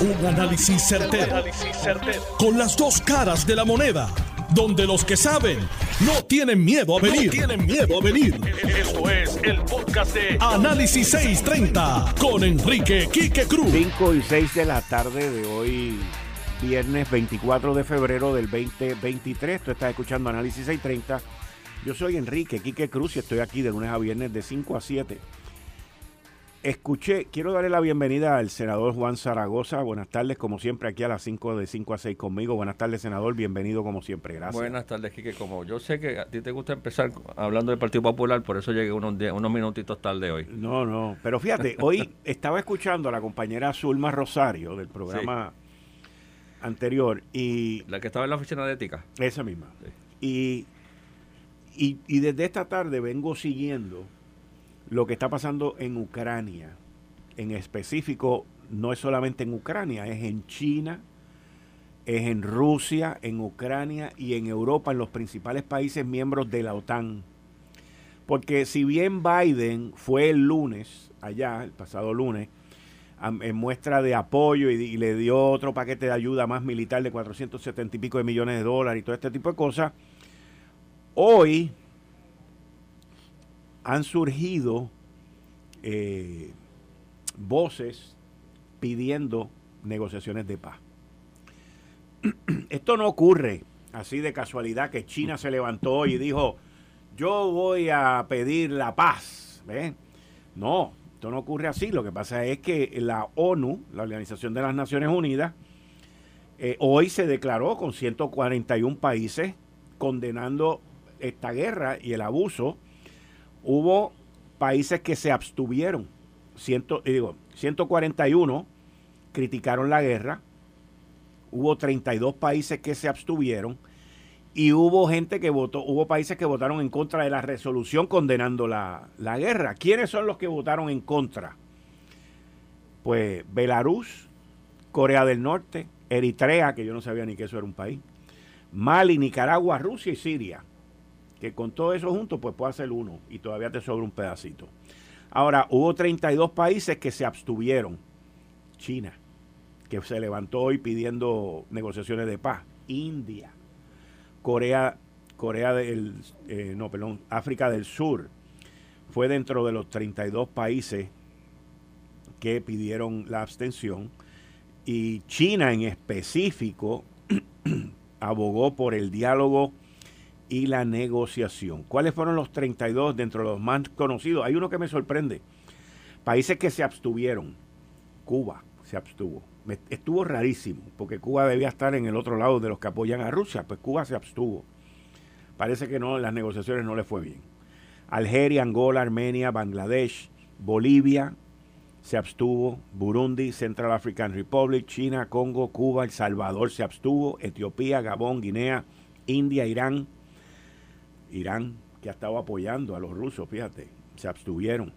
Un análisis certero, Con las dos caras de la moneda. Donde los que saben no tienen miedo a venir. tienen miedo a venir. Esto es el podcast de Análisis 630 con Enrique Quique Cruz. 5 y 6 de la tarde de hoy, viernes 24 de febrero del 2023. Tú estás escuchando Análisis 630. Yo soy Enrique Quique Cruz y estoy aquí de lunes a viernes de 5 a 7 Escuché, quiero darle la bienvenida al senador Juan Zaragoza. Buenas tardes, como siempre, aquí a las 5 de 5 a 6 conmigo. Buenas tardes, senador. Bienvenido como siempre. Gracias. Buenas tardes, Quique. Como yo sé que a ti te gusta empezar hablando del Partido Popular, por eso llegué unos, unos minutitos tarde hoy. No, no. Pero fíjate, hoy estaba escuchando a la compañera Zulma Rosario del programa anterior y... La que estaba en la oficina de ética. Esa misma. Y, y, y desde esta tarde vengo siguiendo lo que está pasando en Ucrania. En específico, no es solamente en Ucrania, es en China, es en Rusia, en Ucrania y en Europa, en los principales países miembros de la OTAN. Porque si bien Biden fue el lunes, allá, el pasado lunes, en muestra de apoyo y, le dio otro paquete de ayuda más militar de 470 y pico de millones de dólares y todo este tipo de cosas, hoy han surgido eh, voces pidiendo negociaciones de paz. Esto no ocurre así de casualidad que China se levantó y dijo, yo voy a pedir la paz. No, esto no ocurre así. Lo que pasa es que la ONU, la Organización de las Naciones Unidas, eh, hoy se declaró con 141 países condenando esta guerra y el abuso hubo países que se abstuvieron. Ciento, digo, 141 criticaron la guerra, hubo 32 países que se abstuvieron y hubo gente que votó, hubo países que votaron en contra de la resolución condenando la, la guerra. ¿Quiénes son los que votaron en contra? Pues Belarus, Corea del Norte, Eritrea, que yo no sabía ni que eso era un país, Mali, Nicaragua, Rusia y Siria que con todo eso junto pues puede hacer uno y todavía te sobra un pedacito. Ahora, hubo 32 países que se abstuvieron. China, que se levantó hoy pidiendo negociaciones de paz. India, Corea, Corea del, eh, no, perdón, África del Sur, fue dentro de los 32 países que pidieron la abstención. Y China en específico abogó por el diálogo y la negociación. ¿Cuáles fueron los 32 dentro de los más conocidos? Hay uno que me sorprende. Países que se abstuvieron. Cuba se abstuvo. Estuvo rarísimo, porque Cuba debía estar en el otro lado de los que apoyan a Rusia, pues Cuba se abstuvo. Parece que no, las negociaciones no le fue bien. Algeria, Angola, Armenia, Bangladesh, Bolivia se abstuvo, Burundi, Central African Republic, China, Congo, Cuba, El Salvador se abstuvo, Etiopía, Gabón, Guinea, India, Irán, Irán, que ha estado apoyando a los rusos, fíjate, se abstuvieron.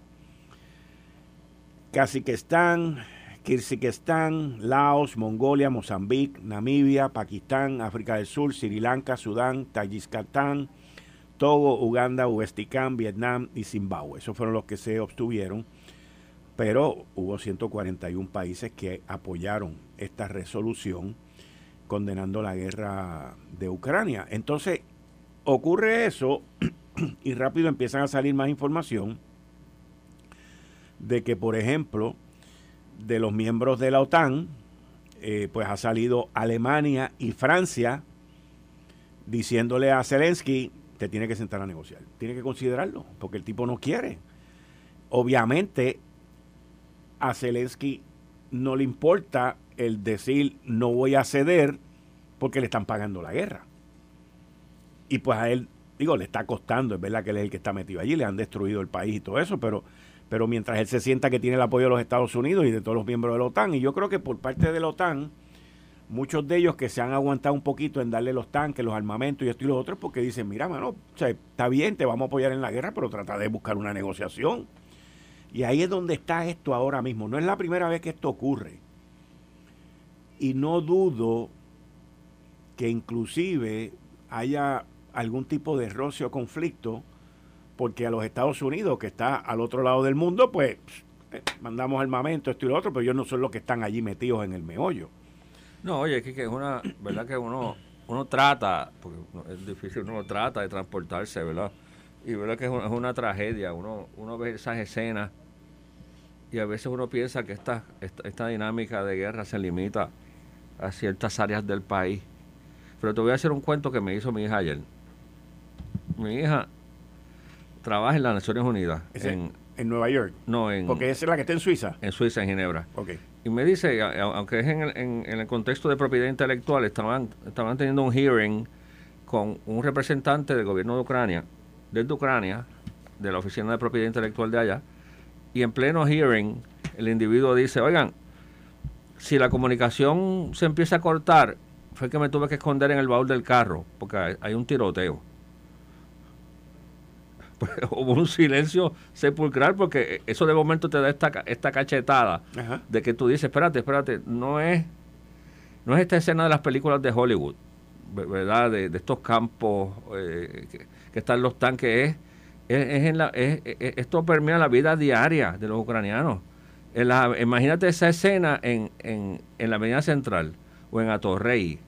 Kazajistán, Kirguistán, Laos, Mongolia, Mozambique, Namibia, Pakistán, África del Sur, Sri Lanka, Sudán, Tayikistán, Togo, Uganda, Uzbekistán, Vietnam y Zimbabue. Esos fueron los que se abstuvieron, pero hubo 141 países que apoyaron esta resolución condenando la guerra de Ucrania. Entonces, ocurre eso y rápido empiezan a salir más información de que, por ejemplo, de los miembros de la OTAN, eh, pues ha salido Alemania y Francia diciéndole a Zelensky, te tiene que sentar a negociar, tiene que considerarlo, porque el tipo no quiere. Obviamente, a Zelensky no le importa el decir no voy a ceder porque le están pagando la guerra. Y pues a él, digo, le está costando, es verdad que él es el que está metido allí, le han destruido el país y todo eso, pero, pero mientras él se sienta que tiene el apoyo de los Estados Unidos y de todos los miembros de la OTAN, y yo creo que por parte de la OTAN, muchos de ellos que se han aguantado un poquito en darle los tanques, los armamentos y esto y lo otro, porque dicen, mira, mano, o está bien, te vamos a apoyar en la guerra, pero trata de buscar una negociación. Y ahí es donde está esto ahora mismo. No es la primera vez que esto ocurre. Y no dudo que inclusive haya algún tipo de roce o conflicto, porque a los Estados Unidos, que está al otro lado del mundo, pues eh, mandamos armamento, esto y lo otro, pero ellos no son los que están allí metidos en el meollo. No, oye, es que, es una, ¿verdad? Que uno, uno trata, porque es difícil, uno trata de transportarse, ¿verdad? Y verdad que es una, tragedia, uno, uno ve esas escenas y a veces uno piensa que esta, esta, dinámica de guerra se limita a ciertas áreas del país. Pero te voy a hacer un cuento que me hizo mi hija ayer. Mi hija trabaja en las Naciones Unidas. En, en, Nueva York? No, en... Porque esa es la que está en Suiza. En Suiza, en Ginebra. Ok. Y me dice, aunque es en el, en, el contexto de propiedad intelectual, estaban, estaban teniendo un hearing con un representante del gobierno de Ucrania, desde Ucrania, de la Oficina de Propiedad Intelectual de allá, y en pleno hearing el individuo dice, oigan, si la comunicación se empieza a cortar, fue que me tuve que esconder en el baúl del carro, porque hay, un tiroteo. Hubo un silencio sepulcral porque eso de momento te da esta, esta cachetada de que tú dices, espérate, espérate, no es, no es esta escena de las películas de Hollywood, ¿verdad? De, estos campos eh, que, están los tanques, es, es, en la, es, esto permea la vida diaria de los ucranianos. En la, imagínate esa escena en, en, en la Avenida Central o en Atorrey.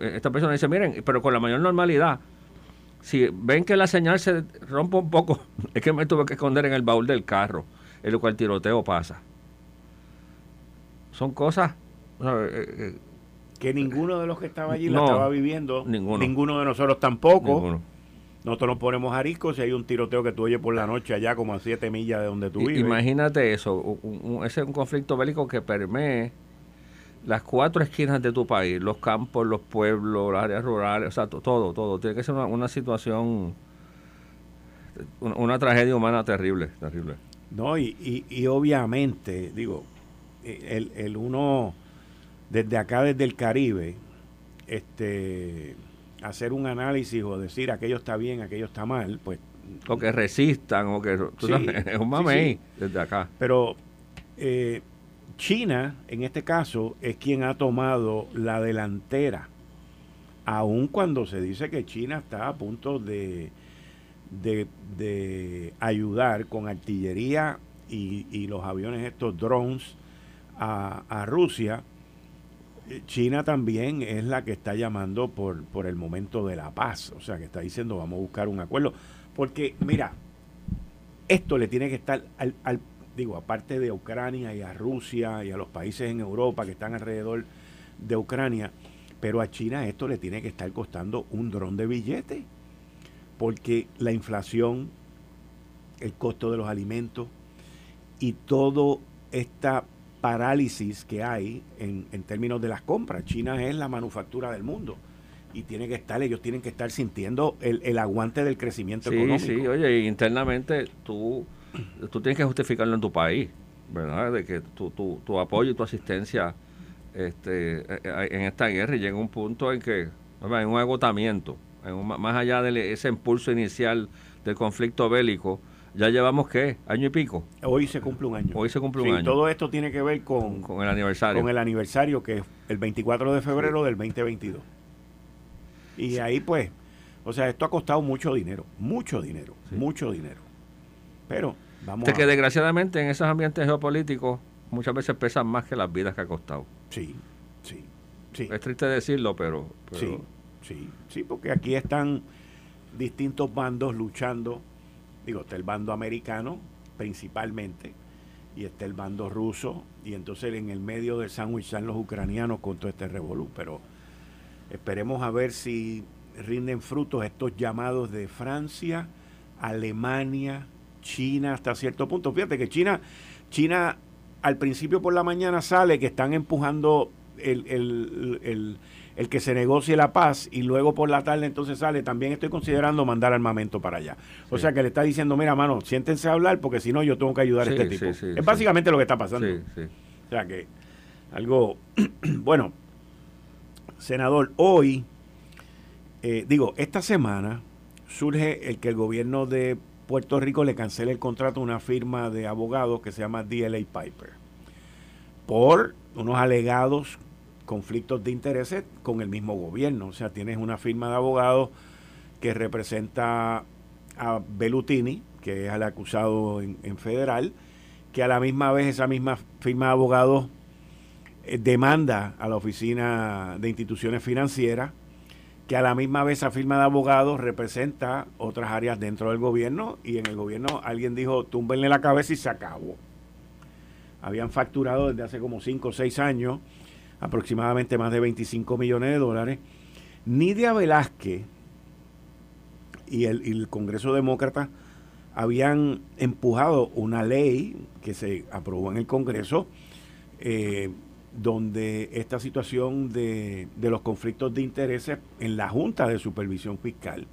esta persona dice, miren, pero con la mayor normalidad, si ven que la señal se rompe un poco, es que me tuve que esconder en el baúl del carro, en lo cual el tiroteo pasa. Son cosas... Eh, eh, que ninguno de los que estaba allí la estaba viviendo. Ninguno. Ninguno de nosotros tampoco. Nosotros nos ponemos ariscos si hay un tiroteo que tú oyes por la noche allá como a siete millas de donde tú vives. Imagínate eso, ese es un conflicto bélico que permee las cuatro esquinas de tu país, los campos, los pueblos, las áreas rurales, o sea, todo, todo. Tiene que ser una, situación, una, tragedia humana terrible, terrible. No, y, y, obviamente, digo, el, el uno, desde acá, desde el Caribe, este hacer un análisis o decir aquello está bien, aquello está mal, pues... O que resistan, o que... es un mamey desde acá. Pero eh, China, en este caso, es quien ha tomado la delantera, aun cuando se dice que China está a punto de, de, ayudar con artillería y, los aviones estos drones a, a, Rusia. China también es la que está llamando por, por el momento de la paz, o sea, que está diciendo vamos a buscar un acuerdo, porque mira, esto le tiene que estar al, al digo, aparte de Ucrania y a Rusia y a los países en Europa que están alrededor de Ucrania, pero a China esto le tiene que estar costando un dron de billete, porque la inflación, el costo de los alimentos y toda esta parálisis que hay en, términos de las compras. China es la manufactura del mundo y tiene que estar, ellos tienen que estar sintiendo el, el aguante del crecimiento económico. Sí, oye, internamente tú tú tienes que justificarlo en tu país, ¿verdad? De que tu, tu, tu apoyo y tu asistencia este, eh, eh, en esta guerra y llega un punto en que hay un agotamiento, más allá de ese impulso inicial del conflicto bélico, ya llevamos qué, año y pico. Hoy se cumple un año. Hoy se cumple un año. Todo esto tiene que ver con, con el aniversario. Con el aniversario que es el 24 de febrero del 2022. Y ahí pues, o sea, esto ha costado mucho dinero, mucho dinero, mucho dinero. Pero vamos. que desgraciadamente en esos ambientes geopolíticos muchas veces pesan más que las vidas que ha costado. Sí, sí, sí. Es triste decirlo, pero, Sí, sí, sí, porque aquí están distintos bandos luchando. Digo, está el bando americano principalmente y está el bando ruso y entonces en el medio del sándwich están los ucranianos con todo este revolú. Pero esperemos a ver si rinden frutos estos llamados de Francia, Alemania, China hasta cierto punto. Fíjate que China, China al principio por la mañana sale que están empujando el, el, que se negocie la paz y luego por la tarde entonces sale, también estoy considerando mandar armamento para allá. O sea que le está diciendo, mira, mano, siéntense a hablar porque si no yo tengo que ayudar a este tipo. es básicamente lo que está pasando. O sea que algo, bueno, senador, hoy, eh, digo, esta semana surge el que el gobierno de Puerto Rico le cancela el contrato a una firma de abogados que se llama DLA Piper por unos alegados conflictos de intereses con el mismo gobierno. O sea, tienes una firma de abogados que representa a Bellutini, que es el acusado en, federal, que a la misma vez esa misma firma de abogados eh, demanda a la Oficina de Instituciones Financieras, que a la misma vez esa firma de abogados representa otras áreas dentro del gobierno y en el gobierno alguien dijo, túmbenle la cabeza y se acabó. Habían facturado desde hace como 5 o 6 años aproximadamente más de 25 millones de dólares. Nidia Velázquez y el, y el Congreso Demócrata habían empujado una ley que se aprobó en el Congreso eh, donde esta situación de, los conflictos de intereses en la Junta de Supervisión Fiscal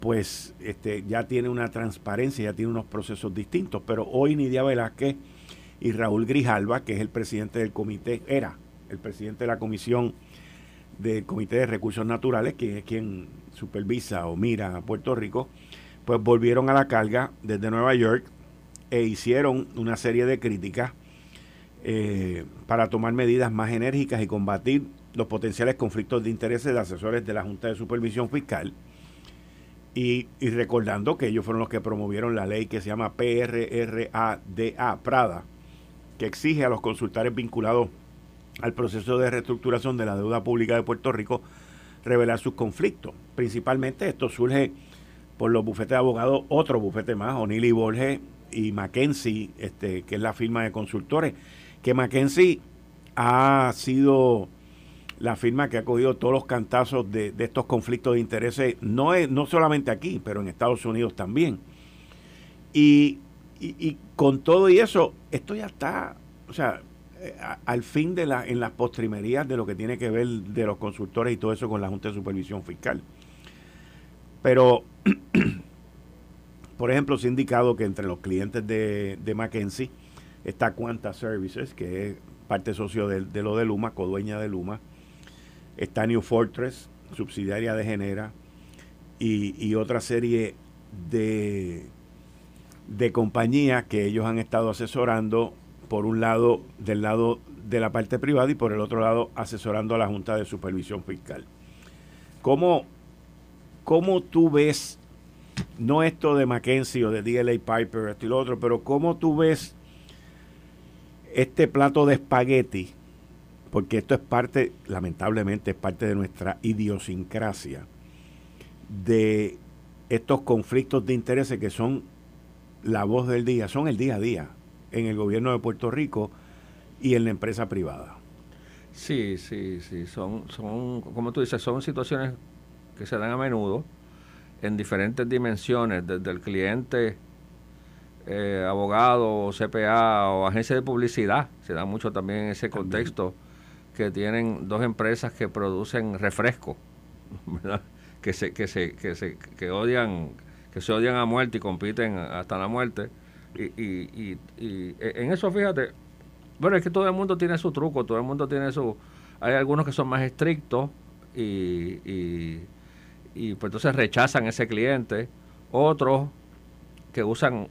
pues este, ya tiene una transparencia, ya tiene unos procesos distintos. Pero hoy Nidia Velázquez y Raúl Grijalva, que es el presidente del comité, era el presidente de la comisión del Comité de Recursos Naturales, que es quien supervisa o mira a Puerto Rico, pues volvieron a la carga desde Nueva York e hicieron una serie de críticas eh, para tomar medidas más enérgicas y combatir los potenciales conflictos de intereses de asesores de la Junta de Supervisión Fiscal. Y, recordando que ellos fueron los que promovieron la ley que se llama PRRADA, Prada, que exige a los consultores vinculados al proceso de reestructuración de la deuda pública de Puerto Rico revelar sus conflictos. Principalmente esto surge por los bufetes de abogados, otro bufete más, O'Neill y Borges y Mackenzie, este, que es la firma de consultores, que Mackenzie ha sido la firma que ha cogido todos los cantazos de, estos conflictos de intereses, no, es, no solamente aquí, pero en Estados Unidos también. Y, y, con todo y eso, esto ya está, o sea, eh, al fin de la, en las postrimerías de lo que tiene que ver de los consultores y todo eso con la Junta de Supervisión Fiscal. Pero, por ejemplo, se ha indicado que entre los clientes de, de Mackenzie está Quanta Services, que es parte socio de, lo de Luma, codueña de Luma. Está New Fortress, subsidiaria de Genera, y, otra serie de, de compañías que ellos han estado asesorando, por un lado, del lado de la parte privada y por el otro lado, asesorando a la Junta de Supervisión Fiscal. ¿Cómo ¿cómo tú ves, no esto de Mackenzie o de DLA Piper, esto y lo otro, pero cómo tú ves este plato de espagueti, porque esto es parte, lamentablemente, es parte de nuestra idiosincrasia, de estos conflictos de intereses que son la voz del día, son el día a día en el gobierno de Puerto Rico y en la empresa privada. Sí, sí, sí, son, son, como tú dices, son situaciones que se dan a menudo en diferentes dimensiones, desde el cliente, eh, abogado, CPA o agencia de publicidad, se da mucho también en ese contexto, que tienen dos empresas que producen refresco, que se, que se, que se, que odian, que se odian a muerte y compiten hasta la muerte. Y, y, y, e, en eso fíjate, bueno, es que todo el mundo tiene su truco, todo el mundo tiene su... Hay algunos que son más estrictos y, y pues entonces rechazan ese cliente. Otros que usan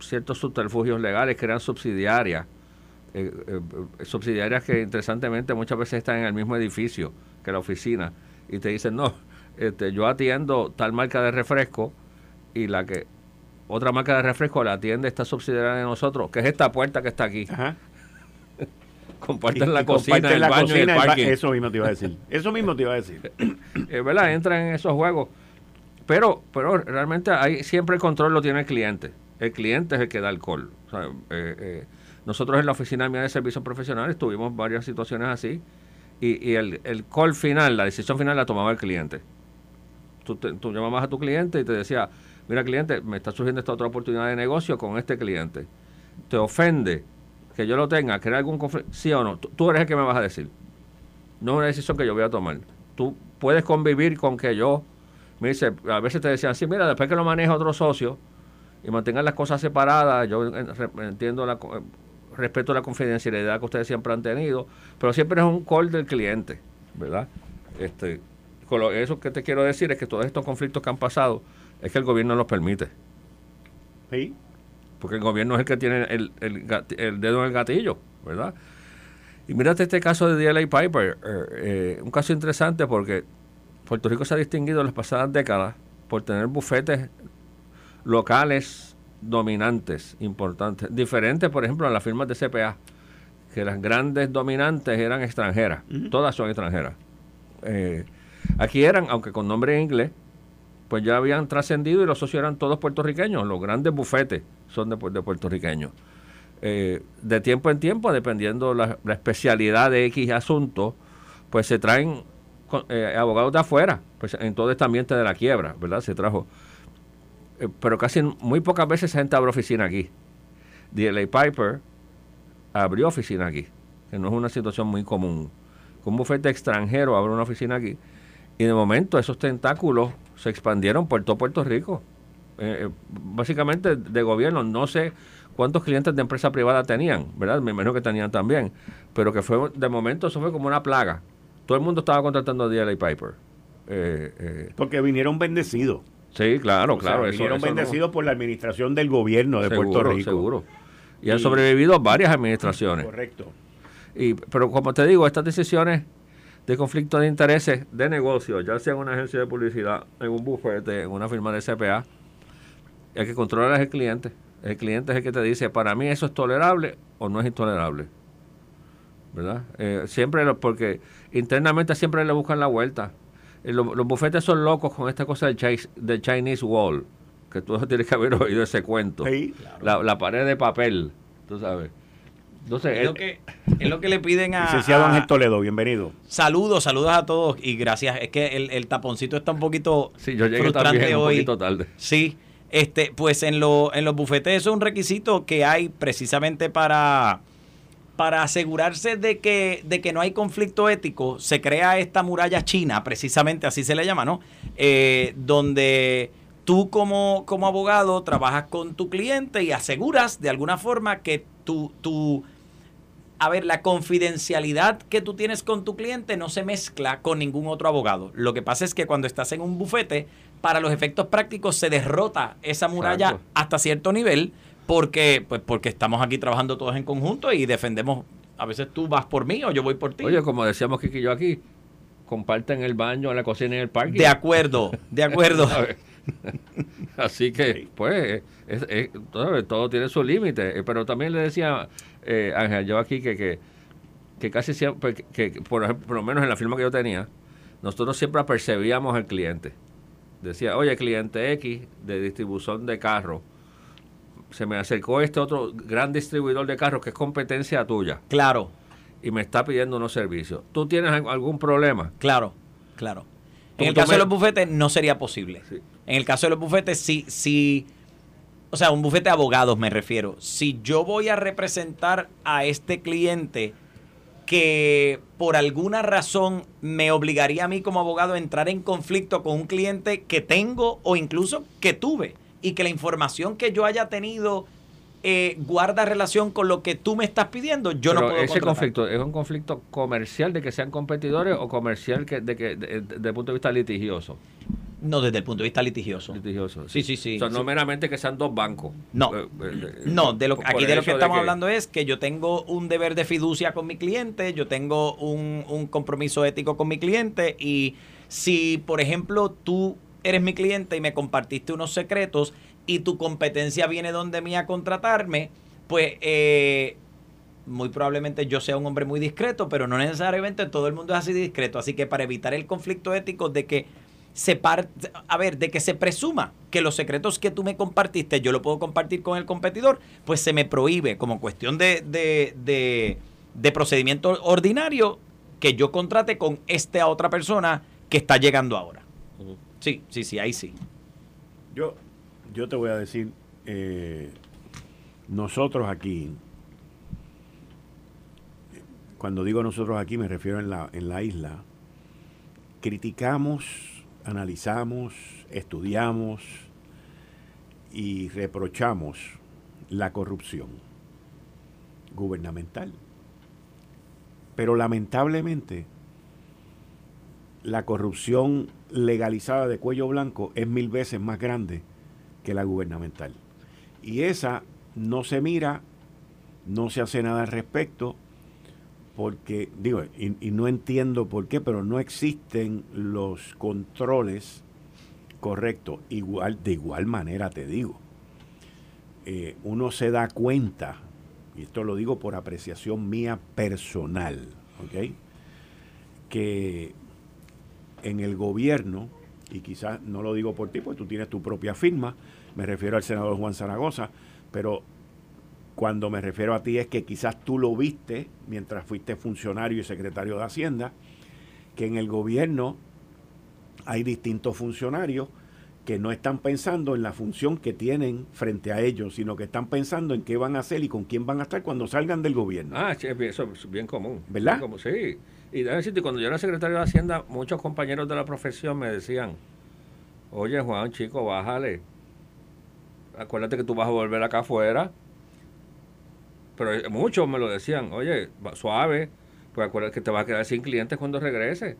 ciertos subterfugios legales, crean subsidiarias, eh, eh, subsidiarias que interesantemente muchas veces están en el mismo edificio que la oficina y te dicen, no, este, yo atiendo tal marca de refresco y la que otra marca de refresco la atiende esta subsidiaria de nosotros, que es esta puerta que está aquí. comparten la cocina, el baño y el parking. Eso mismo te iba a decir. Eso mismo te iba a decir. es verdad, entran en esos juegos. Pero, pero realmente hay, siempre el control lo tiene el cliente. El cliente es el que da el call. Eh, eh, nosotros en la oficina mía de servicios profesionales tuvimos varias situaciones así y, el, el, call final, la decisión final la tomaba el cliente. Tú, tú llamabas a tu cliente y te decía, mira cliente, me está surgiendo esta otra oportunidad de negocio con este cliente. Te ofende que yo lo tenga, crear algún conflicto, sí o no, tú, eres el que me vas a decir. No es una decisión que yo voy a tomar. Tú puedes convivir con que yo, me dice, a veces te decían, sí, mira, después que lo maneja otro socio y mantengan las cosas separadas, yo entiendo la respeto la confidencialidad que ustedes siempre han tenido, pero siempre es un call del cliente, ¿verdad? Este, con lo, eso que te quiero decir es que todos estos conflictos que han pasado es que el gobierno los permite. Sí porque el gobierno es el que tiene el, el, dedo en el gatillo, ¿verdad? Y mírate este caso de DLA Piper, eh, eh, un caso interesante porque Puerto Rico se ha distinguido en las pasadas décadas por tener bufetes locales dominantes importantes, diferentes, por ejemplo, a las firmas de CPA, que las grandes dominantes eran extranjeras, todas son extranjeras. Eh, aquí eran, aunque con nombre en inglés, pues ya habían trascendido y los socios eran todos puertorriqueños, los grandes bufetes son de, de puertorriqueños. Eh, de tiempo en tiempo, dependiendo la, la especialidad de X asunto, pues se traen eh, abogados de afuera, pues en todo este ambiente de la quiebra, ¿verdad? Se trajo. Eh, pero casi muy pocas veces esa gente abre oficina aquí. DLA Piper abrió oficina aquí, que no es una situación muy común. Un bufete extranjero abre una oficina aquí. Y de momento esos tentáculos se expandieron por todo Puerto Rico. Eh, básicamente de gobierno, no sé cuántos clientes de empresa privada tenían, ¿verdad? Me imagino que tenían también, pero que fue, de momento eso fue como una plaga todo el mundo estaba contratando a DLA Piper. Eh, eh. Porque vinieron bendecidos. Sí, claro, claro. vinieron bendecidos por la administración del gobierno de Puerto Rico. Seguro. Y, han sobrevivido varias administraciones. Correcto. Y, pero como te digo, estas decisiones de conflicto de intereses de negocio, ya sea en una agencia de publicidad, en un bufete, en una firma de CPA, el que controla es el cliente. El cliente es el que te dice, para mí eso es tolerable o no es intolerable. ¿verdad? Eh, siempre, porque internamente siempre le buscan la vuelta. Eh, los, bufetes son locos con esta cosa del, Chinese Wall, que tú tienes que haber oído ese cuento. la, pared de papel, tú sabes. Entonces, es, lo que, es lo que le piden a... Licenciado Ángel Toledo, bienvenido. Saludos, saludos a todos y gracias. Es que el, taponcito está un poquito sí, yo llegué también un poquito tarde. Sí, este, pues en, lo, en los bufetes eso es un requisito que hay precisamente para para asegurarse de que, de que no hay conflicto ético, se crea esta muralla china, precisamente así se le llama, ¿no? Eh, donde tú como, como abogado trabajas con tu cliente y aseguras de alguna forma que tu, tu, a ver, la confidencialidad que tú tienes con tu cliente no se mezcla con ningún otro abogado. Lo que pasa es que cuando estás en un bufete, para los efectos prácticos se derrota esa muralla hasta cierto nivel porque, pues porque estamos aquí trabajando todos en conjunto y defendemos, a veces tú vas por mí o yo voy por ti. Oye, como decíamos Kiki y yo aquí, comparten el baño, la cocina y el parque. De acuerdo, de acuerdo. Así que, pues, todo, tiene su límite. Eh, pero también le decía eh, Ángel, yo aquí que, que, casi siempre, que, por, ejemplo, por lo menos en la firma que yo tenía, nosotros siempre percibíamos al cliente. Decía, oye, cliente X de distribución de carros se me acercó este otro gran distribuidor de carros que es competencia tuya. Claro. Y me está pidiendo unos servicios. ¿Tú tienes algún problema? Claro, claro. En el caso de los bufetes no sería posible. En el caso de los bufetes, sí, sí. O sea, un bufete de abogados me refiero. Si yo voy a representar a este cliente que por alguna razón me obligaría a mí como abogado a entrar en conflicto con un cliente que tengo o incluso que tuve y que la información que yo haya tenido eh, guarda relación con lo que tú me estás pidiendo, yo no puedo ese conflicto es un conflicto comercial de que sean competidores o comercial que de que desde el punto de vista litigioso. No, desde el punto de vista litigioso. Litigioso. Sí, sí, sí. O sea, no meramente que sean dos bancos. No. Eh, eh, no, de lo, aquí de lo que estamos hablando es que yo tengo un deber de fiducia con mi cliente, yo tengo un, un compromiso ético con mi cliente y si, por ejemplo, tú eres mi cliente y me compartiste unos secretos y tu competencia viene donde mí a contratarme, pues eh, muy probablemente yo sea un hombre muy discreto, pero no necesariamente todo el mundo es así discreto. Así que para evitar el conflicto ético de que se a ver, de que se presuma que los secretos que tú me compartiste yo lo puedo compartir con el competidor, pues se me prohíbe como cuestión de, de, de, procedimiento ordinario que yo contrate con esta otra persona que está llegando ahora. Sí, sí, sí, ahí sí. Yo, yo te voy a decir, eh, nosotros aquí, cuando digo nosotros aquí me refiero en la, en la isla, criticamos, analizamos, estudiamos y reprochamos la corrupción gubernamental. Pero lamentablemente la corrupción legalizada de cuello blanco es mil veces más grande que la gubernamental. Y esa no se mira, no se hace nada al respecto, porque, digo, y, no entiendo por qué, pero no existen los controles correctos. Igual, de igual manera te digo. eh, uno se da cuenta, y esto lo digo por apreciación mía personal, ¿ok? Que en el gobierno, y quizás no lo digo por ti, porque tú tienes tu propia firma, me refiero al senador Juan Zaragoza, pero cuando me refiero a ti es que quizás tú lo viste mientras fuiste funcionario y secretario de Hacienda, que en el gobierno hay distintos funcionarios que no están pensando en la función que tienen frente a ellos, sino que están pensando en qué van a hacer y con quién van a estar cuando salgan del gobierno. Ah, sí, eso es bien común. ¿Verdad? sí. Y déjame decirte, cuando yo era secretario de Hacienda, muchos compañeros de la profesión me decían, oye Juan, chico, bájale. Acuérdate que tú vas a volver acá afuera. Pero muchos me lo decían, oye, suave, pues acuérdate que te vas a quedar sin clientes cuando regrese.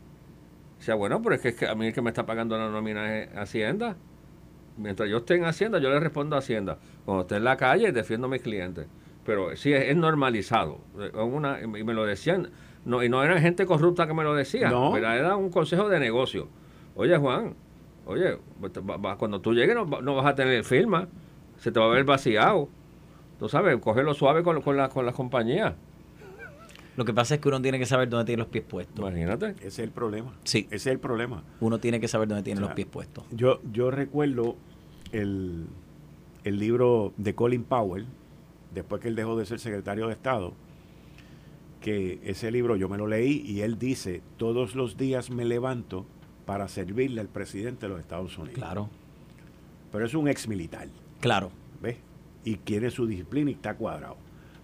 O sea, bueno, pero es que, es que a mí el que me está pagando la nómina es Hacienda. Mientras yo esté en Hacienda, yo le respondo a Hacienda. Cuando esté en la calle, defiendo a mis clientes. Pero sí, es, normalizado. Una, y me lo decían no, y no era gente corrupta que me lo decía, no. era un consejo de negocio. Oye, Juan, oye, pues cuando tú llegues no, vas a tener firma, se te va a ver vaciado. Tú sabes, cógelo suave con, con, la, con la compañía. Lo que pasa es que uno tiene que saber dónde tiene los pies puestos. Imagínate. Ese es el problema. Sí. Ese es el problema. Uno tiene que saber dónde tiene los pies puestos. Yo, yo recuerdo el, el libro de Colin Powell, después que él dejó de ser secretario de Estado, que ese libro yo me lo leí y él dice, todos los días me levanto para servirle al presidente de los Estados Unidos. Claro. Pero es un ex militar. Claro. ¿Ves? Y quiere su disciplina y está cuadrado.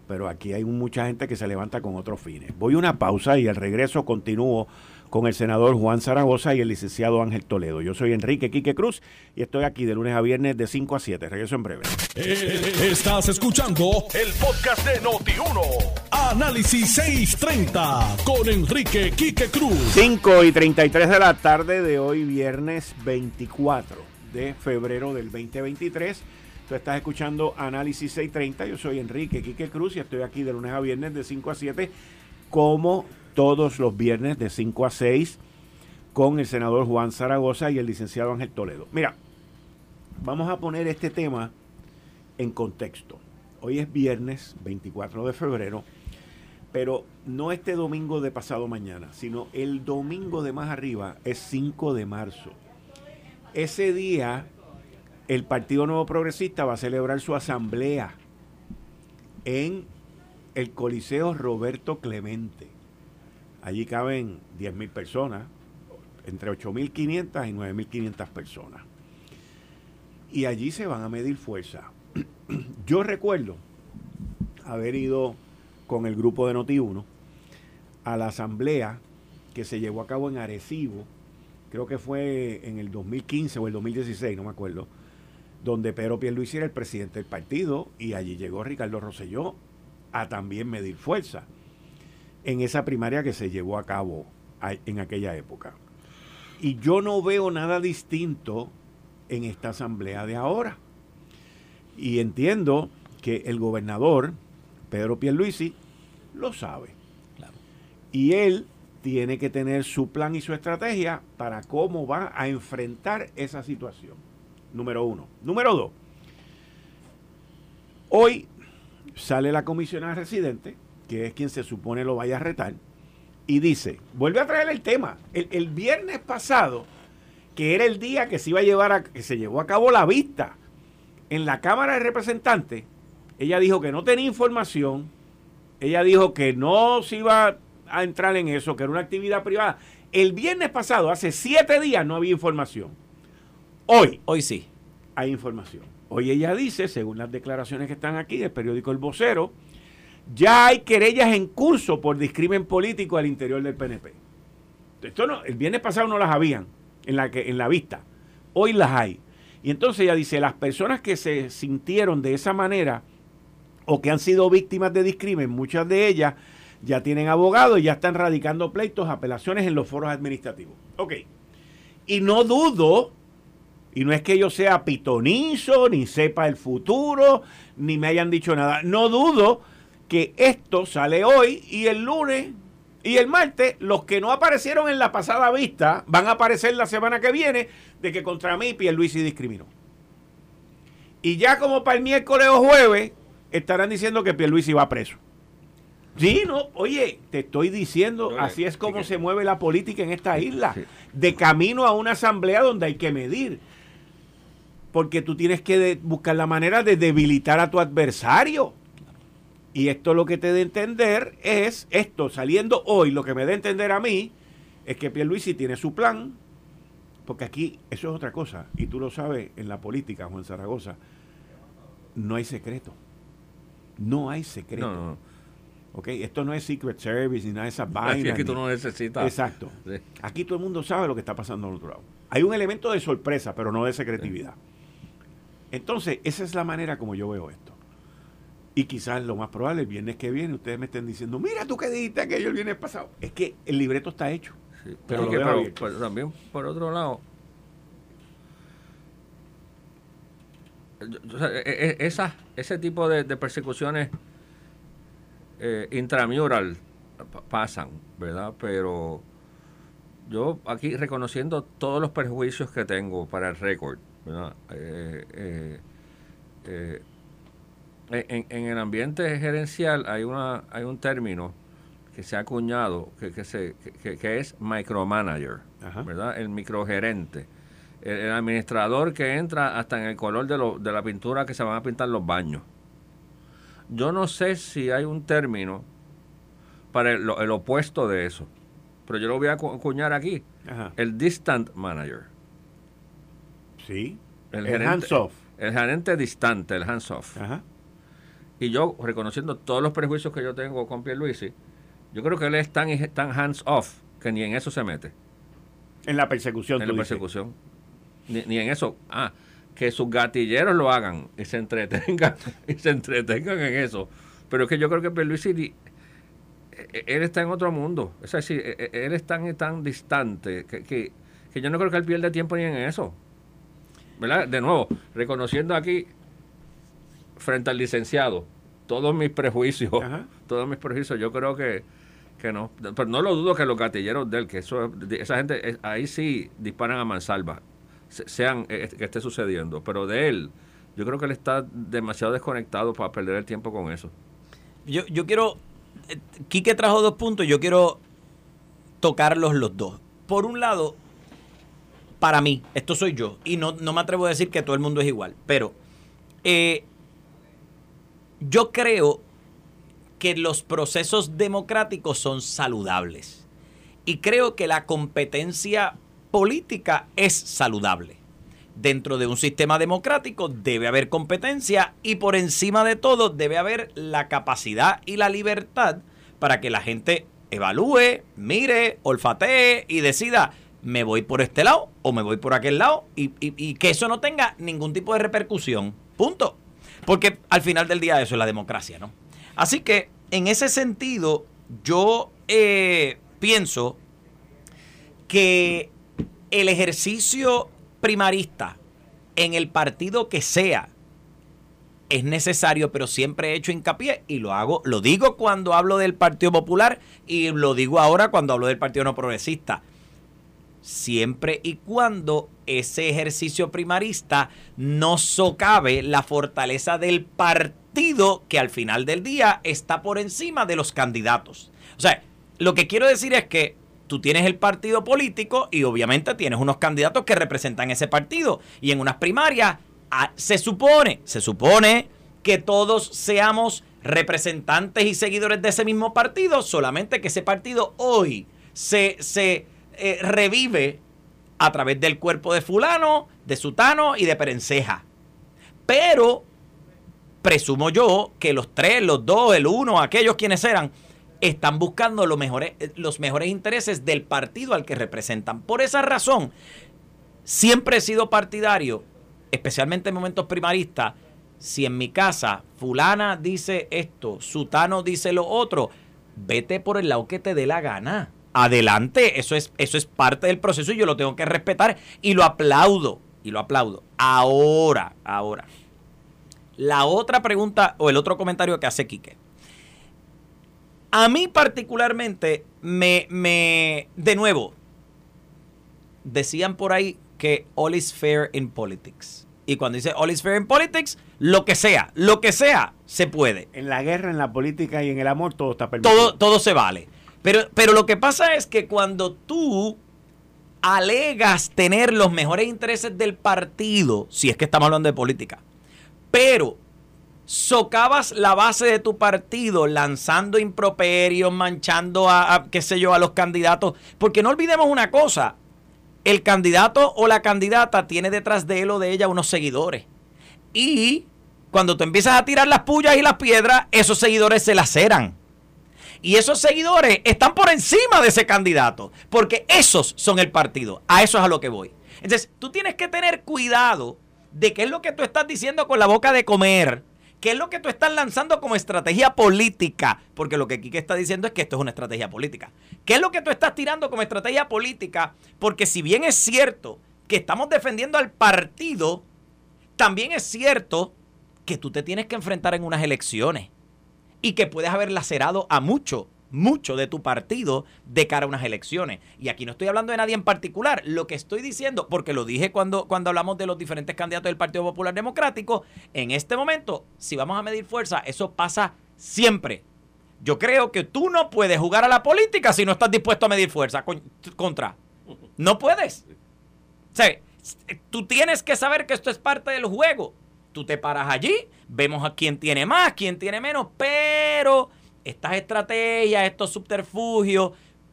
Pero aquí hay mucha gente que se levanta con otros fines. Voy a una pausa y al regreso continúo con el senador Juan Zaragoza y el licenciado Ángel Toledo. Yo soy Enrique Quique Cruz y estoy aquí de lunes a viernes de 5 a 7. Regreso en breve. Eh, estás escuchando el podcast de Noti1. Análisis 630 con Enrique Quique Cruz. 5 y 33 de la tarde de hoy, viernes 24 de febrero del 2023. Tú estás escuchando Análisis 630. Yo soy Enrique Quique Cruz y estoy aquí de lunes a viernes de 5 a 7 como todos los viernes de 5 a 6 con el senador Juan Zaragoza y el licenciado Ángel Toledo. Mira, vamos a poner este tema en contexto. Hoy es viernes 24 de febrero, pero no este domingo de pasado mañana, sino el domingo de más arriba es 5 de marzo. Ese día el Partido Nuevo Progresista va a celebrar su asamblea en el Coliseo Roberto Clemente. Allí caben 10.000 personas, entre 8.500 y 9.500 personas. Y allí se van a medir fuerza. Yo recuerdo haber ido con el grupo de Noti1 a la asamblea que se llevó a cabo en Arecibo, creo que fue en el 2015 o el 2016, no me acuerdo, donde Pedro Pierluisi era el presidente del partido y allí llegó Ricardo Rosselló a también medir fuerza en esa primaria que se llevó a cabo en aquella época. Y yo no veo nada distinto en esta asamblea de ahora. Y entiendo que el gobernador, Pedro Pierluisi, lo sabe. Y él tiene que tener su plan y su estrategia para cómo va a enfrentar esa situación. Número uno. Número dos. Hoy sale la comisionada residente que es quien se supone lo vaya a retar, y dice, vuelve a traer el tema. El, viernes pasado, que era el día que se iba a llevar a, que se llevó a cabo la vista en la Cámara de Representantes, ella dijo que no tenía información, ella dijo que no se iba a entrar en eso, que era una actividad privada. El viernes pasado, hace siete días, no había información. Hoy, hoy sí, hay información. Hoy ella dice, según las declaraciones que están aquí del periódico El Vocero, ya hay querellas en curso por discrimen político al interior del PNP. Esto no, el viernes pasado no las habían en la, que, en la vista. Hoy las hay. Y entonces ella dice, las personas que se sintieron de esa manera o que han sido víctimas de discrimen, muchas de ellas ya tienen abogados y ya están radicando pleitos, apelaciones en los foros administrativos. Ok. Y no dudo, y no es que yo sea pitonizo, ni sepa el futuro, ni me hayan dicho nada, no dudo que esto sale hoy y el lunes y el martes, los que no aparecieron en la pasada vista van a aparecer la semana que viene de que contra mí Pierluisi discriminó. Y ya como para el miércoles o jueves estarán diciendo que Pierluisi va preso. Sí, no, oye, te estoy diciendo, así es como se mueve la política en esta isla, de camino a una asamblea donde hay que medir. Porque tú tienes que buscar la manera de debilitar a tu adversario. Y esto lo que te da a entender es, esto saliendo hoy, lo que me da a entender a mí, es que Pierluisi tiene su plan, porque aquí eso es otra cosa, y tú lo sabes en la política, Juan Zaragoza, no hay secreto. No hay secreto. No, no. ¿ok? Esto no es Secret Service ni nada de esas vainas. Aquí tú no necesitas. Exacto. Aquí todo el mundo sabe lo que está pasando al otro lado. Hay un elemento de sorpresa, pero no de secretividad. Entonces, esa es la manera como yo veo esto. Y quizás lo más probable, el viernes que viene, ustedes me estén diciendo, mira tú que dijiste aquello el viernes pasado. Es que el libreto está hecho. pero, también, por otro lado, e, e, esa, ese tipo de persecuciones eh, intramural pasan, ¿verdad? Pero yo aquí reconociendo todos los perjuicios que tengo para el récord, ¿verdad? Eh, eh, en, el ambiente gerencial hay una hay un término que se ha acuñado que, que, se, que, es micromanager, ¿verdad? El microgerente. El, administrador que entra hasta en el color de, de la pintura que se van a pintar los baños. Yo no sé si hay un término para el, opuesto de eso, pero yo lo voy a acuñar aquí. El distant manager. Sí. El, hands-off. El gerente distante, el hands-off. Y yo, reconociendo todos los prejuicios que yo tengo con Pierluisi, yo creo que él es tan, tan hands-off que ni en eso se mete. En la persecución. En la persecución. Ni, ni, en eso. Ah, que sus gatilleros lo hagan y se entretengan y se entretengan en eso. Pero es que yo creo que Pierluisi e, e, él está en otro mundo. Es decir, e, él es tan, tan distante que, que, yo no creo que él pierda tiempo ni en eso. ¿Verdad? De nuevo, reconociendo aquí, frente al licenciado, todos mis prejuicios, todos mis prejuicios, yo creo que, que no. Pero no lo dudo que los gatilleros de él, que eso, esa gente, ahí sí disparan a mansalva sean eh, que esté sucediendo, pero de él, yo creo que él está demasiado desconectado para perder el tiempo con eso. Yo, yo quiero, eh, Quique trajo dos puntos, yo quiero tocarlos los dos. Por un lado, para mí, esto soy yo, y no, no me atrevo a decir que todo el mundo es igual, pero eh, yo creo que los procesos democráticos son saludables. Y creo que la competencia política es saludable. Dentro de un sistema democrático debe haber competencia y por encima de todo debe haber la capacidad y la libertad para que la gente evalúe, mire, olfatee y decida me voy por este lado o me voy por aquel lado y, que eso no tenga ningún tipo de repercusión. Punto. Porque al final del día eso es la democracia, ¿no? Así que en ese sentido yo eh, pienso que el ejercicio primarista en el partido que sea es necesario, pero siempre he hecho hincapié y lo hago, lo digo cuando hablo del Partido Popular y lo digo ahora cuando hablo del Partido No Progresista. Siempre y cuando ese ejercicio primarista no socave la fortaleza del partido que al final del día está por encima de los candidatos. O sea, lo que quiero decir es que tú tienes el partido político y obviamente tienes unos candidatos que representan ese partido. Y en unas primarias ah, se supone, se supone que todos seamos representantes y seguidores de ese mismo partido, solamente que ese partido hoy se, se eh, revive a través del cuerpo de fulano, de sutano y de perenceja. Pero presumo yo que los tres, los dos, el uno, aquellos quienes eran, están buscando los mejores, los mejores intereses del partido al que representan. Por esa razón, siempre he sido partidario, especialmente en momentos primaristas, si en mi casa fulana dice esto, sutano dice lo otro, vete por el lado que te dé la gana. Adelante, eso es, eso es parte del proceso y yo lo tengo que respetar y lo aplaudo, y lo aplaudo. Ahora, ahora. La otra pregunta o el otro comentario que hace Quique a mí particularmente me, me, de nuevo, decían por ahí que all is fair in politics. Y cuando dice all is fair in politics, lo que sea, lo que sea, se puede. En la guerra, en la política y en el amor, todo está permitido. Todo, todo se vale. Pero, pero lo que pasa es que cuando tú alegas tener los mejores intereses del partido, si es que estamos hablando de política, pero socavas la base de tu partido lanzando improperios, manchando a, qué sé yo, a los candidatos, porque no olvidemos una cosa, el candidato o la candidata tiene detrás de él o de ella unos seguidores. Y cuando tú empiezas a tirar las pullas y las piedras, esos seguidores se laceran. Y esos seguidores están por encima de ese candidato, porque esos son el partido. A eso es a lo que voy. Entonces, tú tienes que tener cuidado de qué es lo que tú estás diciendo con la boca de comer ¿Qué es lo que tú estás lanzando como estrategia política? Porque lo que Quique está diciendo es que esto es una estrategia política. ¿Qué es lo que tú estás tirando como estrategia política? Porque si bien es cierto que estamos defendiendo al partido, también es cierto que tú te tienes que enfrentar en unas elecciones y que puedes haber lacerado a mucho mucho de tu partido de cara a unas elecciones. Y aquí no estoy hablando de nadie en particular. Lo que estoy diciendo, porque lo dije cuando, cuando hablamos de los diferentes candidatos del Partido Popular Democrático, en este momento, si vamos a medir fuerza, eso pasa siempre. Yo creo que tú no puedes jugar a la política si no estás dispuesto a medir fuerza contra. No puedes. O sea, tú tienes que saber que esto es parte del juego. Tú te paras allí, vemos a quién tiene más, quién tiene menos, pero estas estrategias, estos subterfugios,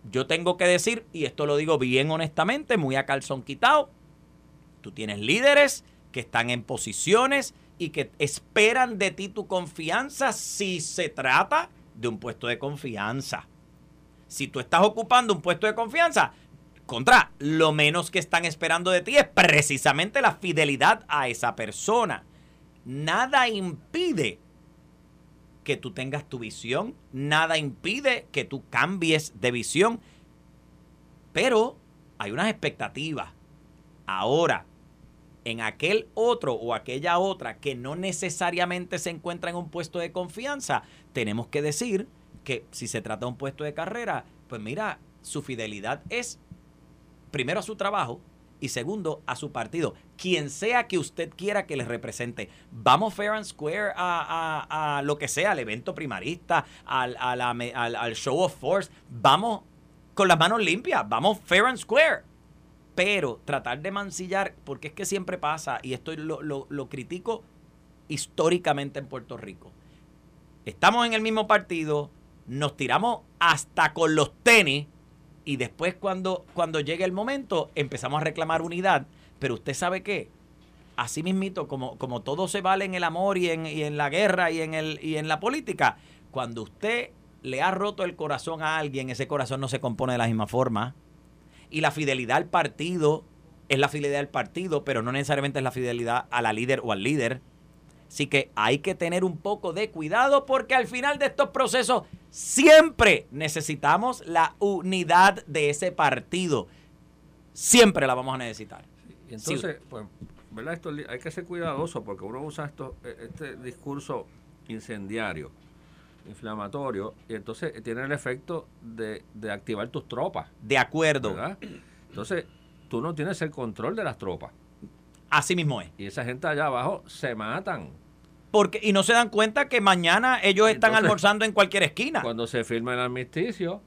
yo tengo que decir, y esto lo digo bien honestamente, muy a calzón quitado, tú tienes líderes que están en posiciones y que esperan de ti tu confianza si se trata de un puesto de confianza. Si tú estás ocupando un puesto de confianza, contra, lo menos que están esperando de ti es precisamente la fidelidad a esa persona. Nada impide que tú tengas tu visión, nada impide que tú cambies de visión, pero hay unas expectativas. Ahora, en aquel otro o aquella otra que no necesariamente se encuentra en un puesto de confianza, tenemos que decir que si se trata de un puesto de carrera, pues mira, su fidelidad es primero a su trabajo, y segundo, a su partido. Quien sea que usted quiera que le represente. Vamos fair and square a, lo que sea, al evento primarista, al, al, show of force. Vamos con las manos limpias, vamos fair and square. Pero tratar de mancillar, porque es que siempre pasa, y esto lo, lo critico históricamente en Puerto Rico. Estamos en el mismo partido, nos tiramos hasta con los tenis y después cuando, cuando llegue el momento empezamos a reclamar unidad. Pero usted sabe qué, así mismito, como, como todo se vale en el amor y en, y en la guerra y en, el, y en la política, cuando usted le ha roto el corazón a alguien, ese corazón no se compone de la misma forma. Y la fidelidad al partido es la fidelidad al partido, pero no necesariamente es la fidelidad a la líder o al líder. Así que hay que tener un poco de cuidado porque al final de estos procesos siempre necesitamos la unidad de ese partido. Siempre la vamos a necesitar. entonces, pues, ¿verdad? Esto, hay que ser cuidadoso porque uno usa esto, e, este discurso incendiario, inflamatorio, y entonces tiene el efecto de, activar tus tropas. De acuerdo. Entonces, tú no tienes el control de las tropas. Así mismo es. Y esa gente allá abajo se matan porque y no se dan cuenta que mañana ellos están almorzando en cualquier esquina. Cuando se firma el armisticio,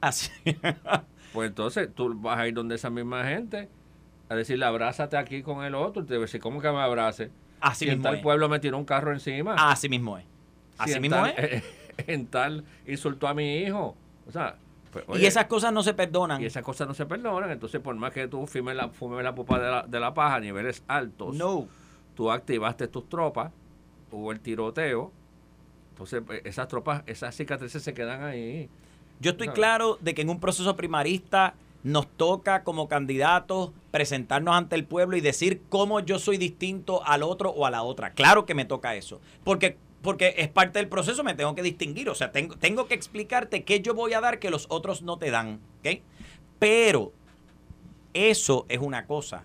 así. pues entonces tú vas a ir donde esa misma gente a decirle abrázate aquí con el otro, y te decir, ¿cómo que me abrace? Así mismo en tal pueblo me tiró un carro encima. Así mismo es. Así mismo es. en tal insultó a mi hijo. O sea, pues, y esas cosas no se perdonan. Y esas cosas no se perdonan. Entonces, por más que tú fumes la, fumes la pupa de la, de la paja a niveles altos, no. tú activaste tus tropas hubo el tiroteo, entonces pues, esas tropas, esas cicatrices se quedan ahí. Yo estoy claro de que en un proceso primarista nos toca como candidatos presentarnos ante el pueblo y decir cómo yo soy distinto al otro o a la otra. Claro que me toca eso, porque porque es parte del proceso, me tengo que distinguir, o sea, tengo, tengo que explicarte qué yo voy a dar que los otros no te dan. Pero eso es una cosa.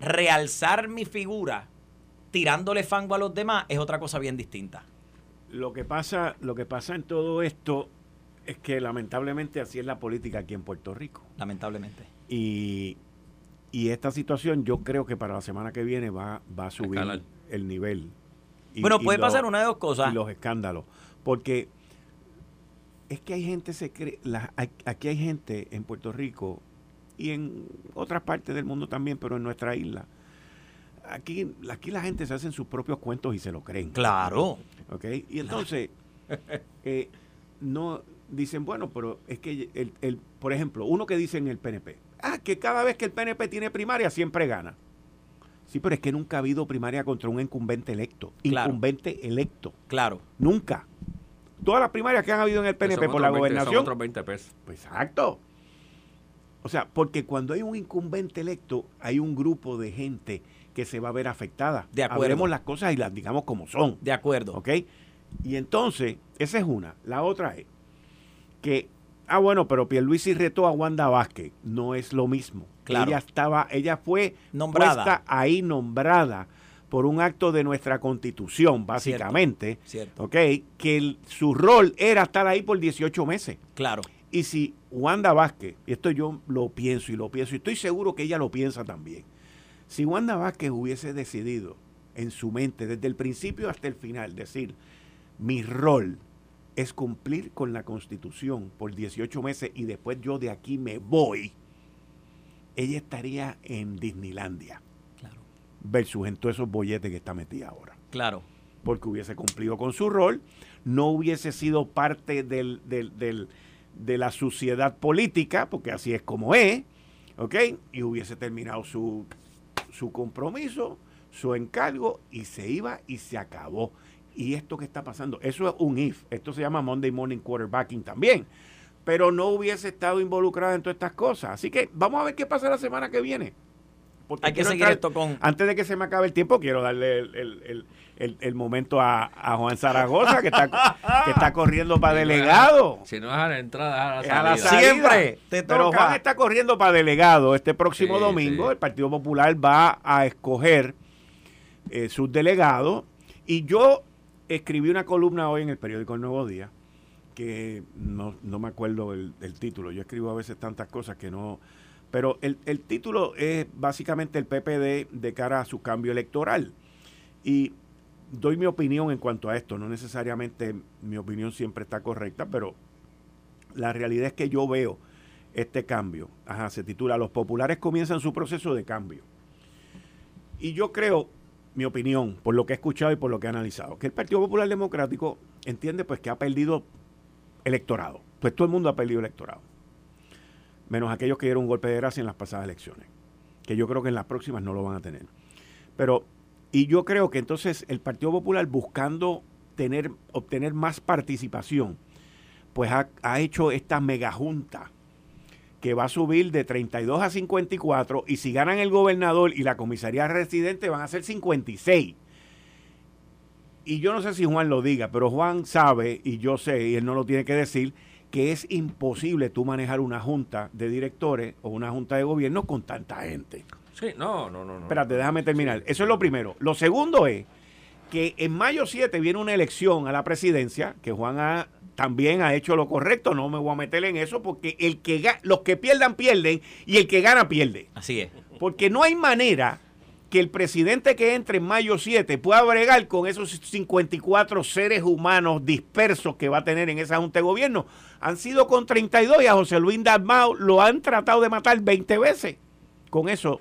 Realzar mi figura tirándole fango a los demás es otra cosa bien distinta. Lo que pasa, lo que pasa en todo esto es que lamentablemente así es la política aquí en Puerto Rico. Lamentablemente. Y, Y esta situación yo creo que para la semana que viene va, va a subir el nivel. bueno, puede pasar una de dos cosas. Y los escándalos. Porque es que hay gente, se cree, aquí hay gente en Puerto Rico y en otras partes del mundo también, pero en nuestra isla. Aquí, aquí la gente se hacen sus propios cuentos y se lo creen. Claro. ¿Ok? Y entonces, eh, no dicen, bueno, pero es que, el, el, por ejemplo, uno que dice en el PNP, ah, que cada vez que el PNP tiene primaria siempre gana. Sí, pero es que nunca ha habido primaria contra un incumbente electo. Incumbente electo. Claro. Nunca. Todas las primarias que han habido en el PNP por la gobernación. otros 20 pesos. Pues exacto. O sea, porque cuando hay un incumbente electo, hay un grupo de gente que se va a ver afectada. De acuerdo. Hablemos las cosas y las digamos como son. De acuerdo. ¿Ok? Y entonces, esa es una. La otra es que, ah, bueno, pero Pierluisi retó a Wanda Vázquez. No es lo mismo. Claro. Ella estaba, ella fue nombrada. ahí nombrada por un acto de nuestra constitución, básicamente. Cierto. ¿Ok? Que su rol era estar ahí por 18 meses. Claro. Y si Wanda Vázquez, y esto yo lo pienso y lo pienso, y estoy seguro que ella lo piensa también, si Wanda Vázquez hubiese decidido en su mente desde el principio hasta el final decir, mi rol es cumplir con la constitución por 18 meses y después yo de aquí me voy, ella estaría en Disneylandia. Claro. Versus en todos esos bolletes que está metida ahora. Claro. Porque hubiese cumplido con su rol, no hubiese sido parte del, de la suciedad política, porque así es como es, ¿ok? Y hubiese terminado su, su compromiso, su encargo, y se iba y se acabó. Y esto que está pasando, eso es un if. Esto se llama Monday Morning Quarterbacking también. Pero no hubiese estado involucrada en todas estas cosas. Así que vamos a ver qué pasa la semana que viene. Hay que seguir esto con. Antes de que se me acabe el tiempo, quiero darle el, momento a, Juan Zaragoza, que está, que está corriendo para delegado. Si no es a la entrada, a la salida. Siempre Pero Juan está corriendo para delegado. Este próximo domingo, el Partido Popular va a escoger eh, sus delegados. Y yo escribí una columna hoy en el periódico El Nuevo Día, que no, me acuerdo el, título. Yo escribo a veces tantas cosas que no. Pero el, el título es básicamente el PPD de cara a su cambio electoral. Y doy mi opinión en cuanto a esto. No necesariamente mi opinión siempre está correcta, pero la realidad es que yo veo este cambio. Ajá, se titula Los populares comienzan su proceso de cambio. Y yo creo mi opinión, por lo que he escuchado y por lo que he analizado, que el Partido Popular Democrático entiende pues que ha perdido electorado. Pues todo el mundo ha perdido electorado. Menos aquellos que dieron un golpe de gracia en las pasadas elecciones. Que yo creo que en las próximas no lo van a tener. Pero, y yo creo que entonces el Partido Popular buscando tener, obtener más participación, pues ha, ha hecho esta megajunta que va a subir de 32 a 54 y si ganan el gobernador y la comisaría residente van a ser 56. Y yo no sé si Juan lo diga, pero Juan sabe y yo sé, y él no lo tiene que decir, que es imposible tú manejar una junta de directores o una junta de gobierno con tanta gente. Sí, no, no, no. no Espérate, déjame terminar. Eso es lo primero. Lo segundo es que en mayo 7 viene una elección a la presidencia, que Juan ha también ha hecho lo correcto, no me voy a meter en eso porque el que los que pierdan pierden y el que gana pierde. Así es. Porque no hay manera que el presidente que entre en mayo 7 pueda bregar con esos 54 seres humanos dispersos que va a tener en esa junta de gobierno. Han sido con 32 y a José Luis Dalmau lo han tratado de matar 20 veces. Con eso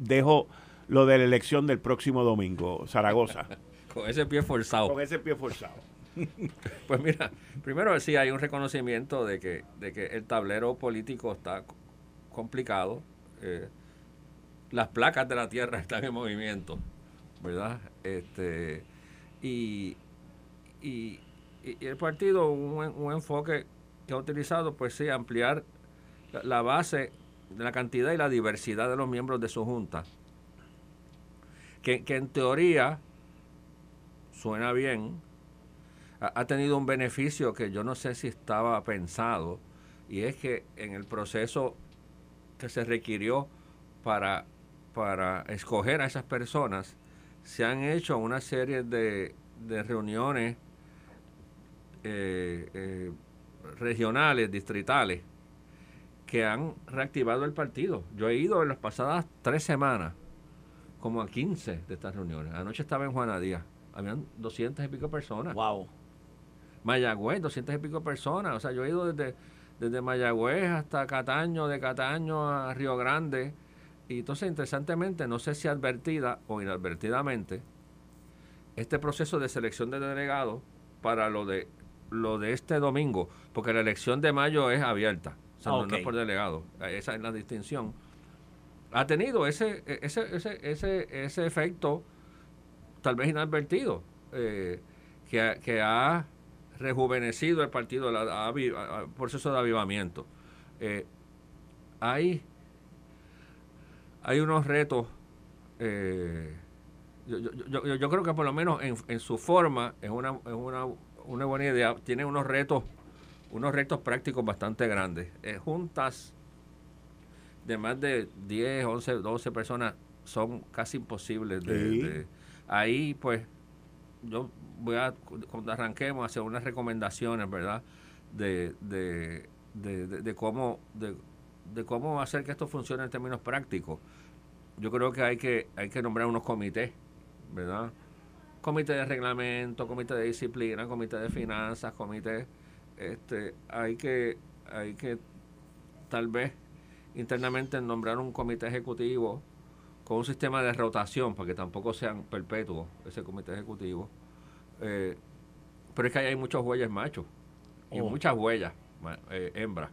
dejo lo de la elección del próximo domingo, Zaragoza. con ese pie forzado. Con ese pie forzado. pues mira, primero sí hay un reconocimiento de que, de que el tablero político está complicado. Eh, las placas de la tierra están en movimiento, ¿verdad? Este, y, y, el partido, un, enfoque que ha utilizado, pues sí, ampliar la, base la cantidad y la diversidad de los miembros de su junta. Que, que en teoría suena bien, ha, tenido un beneficio que yo no sé si estaba pensado, y es que en el proceso que se requirió para, para escoger a esas personas, se han hecho una serie de, de reuniones eh, eh, regionales, distritales, que han reactivado el partido. Yo he ido en las pasadas tres semanas como a 15 de estas reuniones. Anoche estaba en Juana Díaz. Habían 200 y pico personas. Wow. Mayagüez, 200 y pico personas. O sea, yo he ido desde, desde Mayagüez hasta Cataño, de Cataño a Río Grande. Y entonces, interesantemente, no sé si advertida o inadvertidamente, este proceso de selección de delegados para lo de lo de este domingo, porque la elección de mayo es abierta, o sea, no, es por delegado, esa es la distinción. Ha tenido ese ese ese ese, ese efecto tal vez inadvertido eh, que, que ha rejuvenecido el partido, el proceso de avivamiento. Eh, hay, hay unos retos, eh, yo, yo, yo, creo que por lo menos en, en su forma es una, es una, una, buena idea, tiene unos retos, unos retos prácticos bastante grandes. Eh, juntas de más de 10, 11, 12 personas son casi imposibles de ahí pues yo voy a, cuando arranquemos, hacer unas recomendaciones, ¿verdad? De, de, de, cómo, de, cómo hacer que esto funcione en términos prácticos. Yo creo que hay que, hay que nombrar unos comités, ¿verdad? Comité de reglamento, comité de disciplina, comité de finanzas, comité, este, hay que, hay que tal vez internamente nombrar un comité ejecutivo con un sistema de rotación, para que tampoco sean perpetuos ese comité ejecutivo eh, pero es que hay muchos huellas machos y oh. muchas huellas eh, hembras.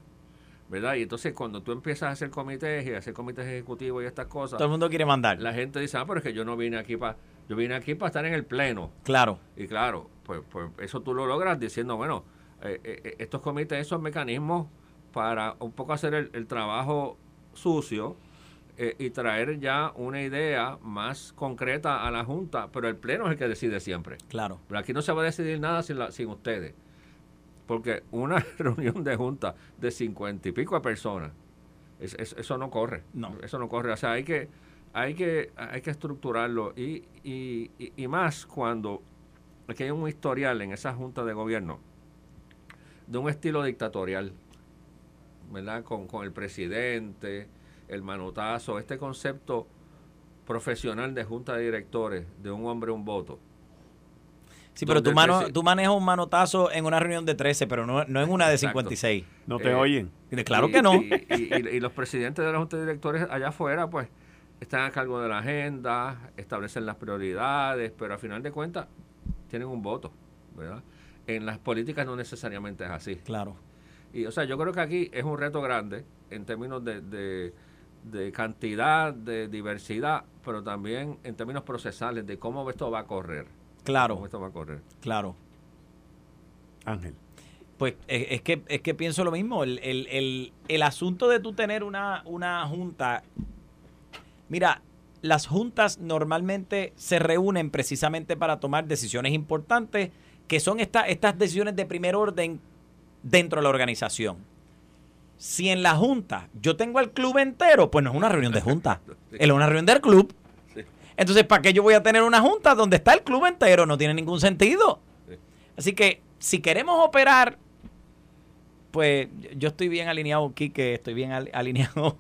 ¿verdad? Y entonces cuando tú empiezas a hacer comités y a hacer comités ejecutivos y estas cosas... Todo el mundo quiere mandar. La gente dice, ah, pero es que yo no vine aquí para... Yo vine aquí para estar en el pleno. Claro. Y claro, pues, pues eso tú lo logras diciendo, bueno, eh, eh, estos comités son mecanismos para un poco hacer el trabajo sucio eh, y traer ya una idea más concreta a la Junta, pero el Pleno es el que decide siempre. Claro. Pero aquí no se va a decidir nada sin, la, sin ustedes. Porque una reunión de Junta de cincuenta y pico de personas, eso no corre. No. Eso no corre. O sea, hay que, hay que, hay que estructurarlo y, y, y, más cuando aquí hay un historial en esa Junta de Gobierno de un estilo dictatorial, ¿verdad? Con, con el presidente, el manotazo, este concepto profesional de junta de directores, de un hombre, un voto. Sí, pero tú, mano, tú manejas un manotazo en una reunión de 13, pero no, no en una de 56. No te eh, oyen. Claro que no. Y, los presidentes de la junta de directores allá afuera, pues, están a cargo de la agenda, establecen las prioridades, pero a final de cuentas tienen un voto, ¿verdad? En las políticas no necesariamente es así. Claro. Y, o sea, yo creo que aquí es un reto grande en términos de de cantidad, de diversidad, pero también en términos procesales de cómo esto va a correr. Claro. Cómo esto va a correr. Claro. Ángel. Pues es, que, es que pienso lo mismo. El, el, asunto de tú tener una, una junta. Mira, las juntas normalmente se reúnen precisamente para tomar decisiones importantes, que son estas decisiones de primer orden dentro de la organización. Si en la junta yo tengo al club entero, pues no es una reunión de junta, es una reunión del club. Entonces, ¿para qué yo voy a tener una junta donde está el club entero? No tiene ningún sentido. Así que si queremos operar, pues yo estoy bien alineado, Quique, estoy bien alineado,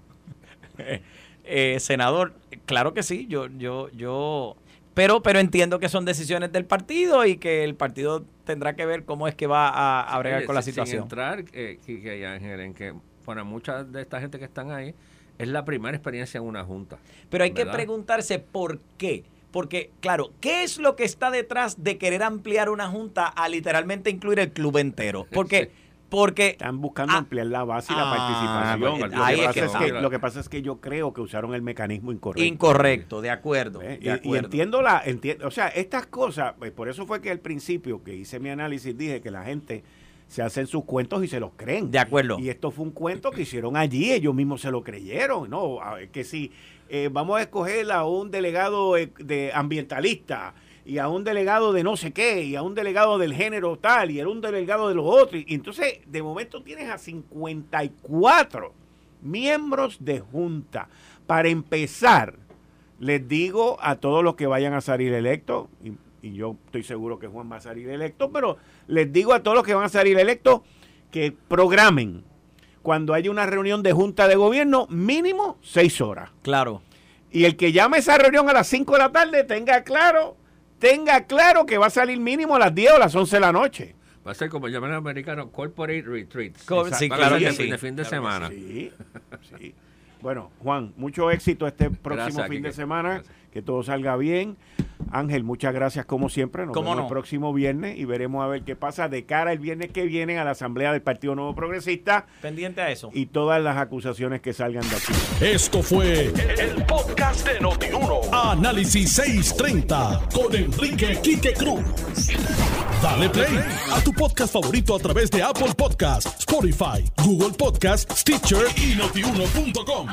eh, senador. Claro que sí, yo, yo, yo, pero, pero entiendo que son decisiones del partido y que el partido tendrá que ver cómo es que va a, a bregar con la situación. Sin entrar, eh, Quique y Ángel, en que para mucha de esta gente que están ahí, es la primera experiencia en una junta. Pero hay que preguntarse por qué. Porque, claro, ¿qué es lo que está detrás de querer ampliar una junta a literalmente incluir el club entero? Porque... Porque están buscando ah, ampliar la base y la ah, participación. lo, que pasa es que, yo creo que usaron el mecanismo incorrecto. Incorrecto, de acuerdo. ¿Eh? Y, entiendo la, entiendo, o sea, estas cosas, pues, por eso fue que al principio que hice mi análisis dije que la gente se hacen sus cuentos y se los creen. De acuerdo. Y esto fue un cuento que hicieron allí, ellos mismos se lo creyeron, ¿no? Que si eh, vamos a escoger a un delegado eh, de ambientalista y a un delegado de no sé qué, y a un delegado del género tal, y a un delegado de los otros. Y entonces, de momento tienes a 54 miembros de junta. Para empezar, les digo a todos los que vayan a salir electos, y yo estoy seguro que Juan va a salir electo, pero les digo a todos los que van a salir electos que programen. cuando haya una reunión de junta de gobierno, mínimo seis horas. Claro. Y el que llame esa reunión a las 5 de la tarde, tenga claro, tenga claro que va a salir mínimo a las 10 o a las 11 de la noche. Va a ser como llaman los americanos, corporate retreats. sí, claro que sí. De fin de semana. Sí, sí. Bueno, Juan, mucho éxito este próximo fin de semana. Que todo salga bien. Ángel, muchas gracias como siempre. Nos vemos el próximo viernes y veremos a ver qué pasa de cara el viernes que viene a la Asamblea del Partido Nuevo Progresista. Pendiente a eso. Y todas las acusaciones que salgan de aquí. Esto fue el, podcast de Notiuno. Análisis 630 con Enrique Quique Cruz. Dale play a tu podcast favorito a través de Apple Podcasts, Spotify, Google Podcasts, Stitcher y notiuno.com.